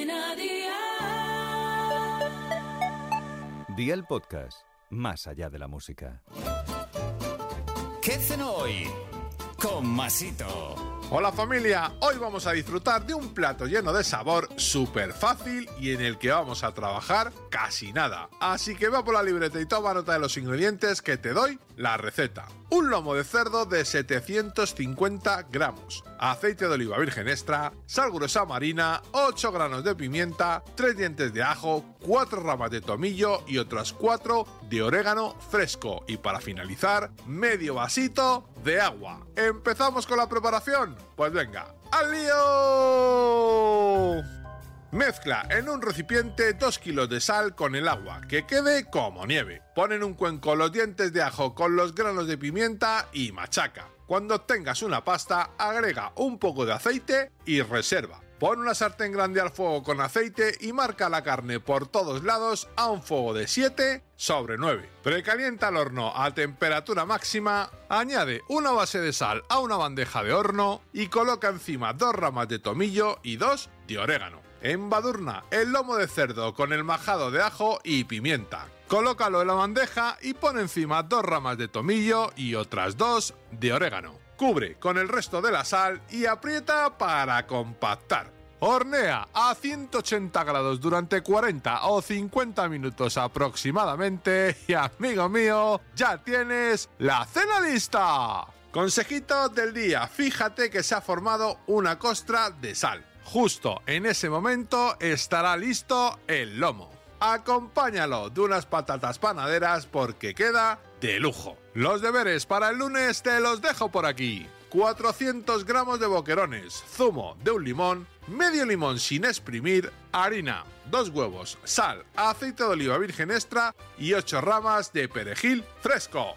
Cadena Dial. Día el podcast, más allá de la música. ¿Qué cenó hoy? Con Masito. Hola familia, hoy vamos a disfrutar de un plato lleno de sabor, súper fácil y en el que vamos a trabajar casi nada. Así que va por la libreta y toma nota de los ingredientes que te doy la receta. Un lomo de cerdo de 750 gramos, aceite de oliva virgen extra, sal gruesa marina, 8 granos de pimienta, 3 dientes de ajo, 4 ramas de tomillo y otras 4 de orégano fresco. Y para finalizar, medio vasito de agua. ¿Empezamos con la preparación? Pues venga, ¡al lío! Mezcla en un recipiente 2 kilos de sal con el agua, que quede como nieve. Pon en un cuenco los dientes de ajo con los granos de pimienta y machaca. Cuando tengas una pasta, agrega un poco de aceite y reserva. Pon una sartén grande al fuego con aceite y marca la carne por todos lados a un fuego de 7 sobre 9. Precalienta el horno a temperatura máxima, añade una base de sal a una bandeja de horno y coloca encima dos ramas de tomillo y dos de orégano. Embadurna el lomo de cerdo con el majado de ajo y pimienta. Colócalo en la bandeja y pon encima dos ramas de tomillo y otras dos de orégano. Cubre con el resto de la sal y aprieta para compactar. Hornea a 180 grados durante 40 o 50 minutos aproximadamente y amigo mío, ya tienes la cena lista. Consejito del día, fíjate que se ha formado una costra de sal. Justo en ese momento estará listo el lomo. Acompáñalo de unas patatas panaderas porque queda de lujo. Los deberes para el lunes te los dejo por aquí. 400 gramos de boquerones, zumo de un limón, medio limón sin exprimir, harina, dos huevos, sal, aceite de oliva virgen extra y 8 ramas de perejil fresco.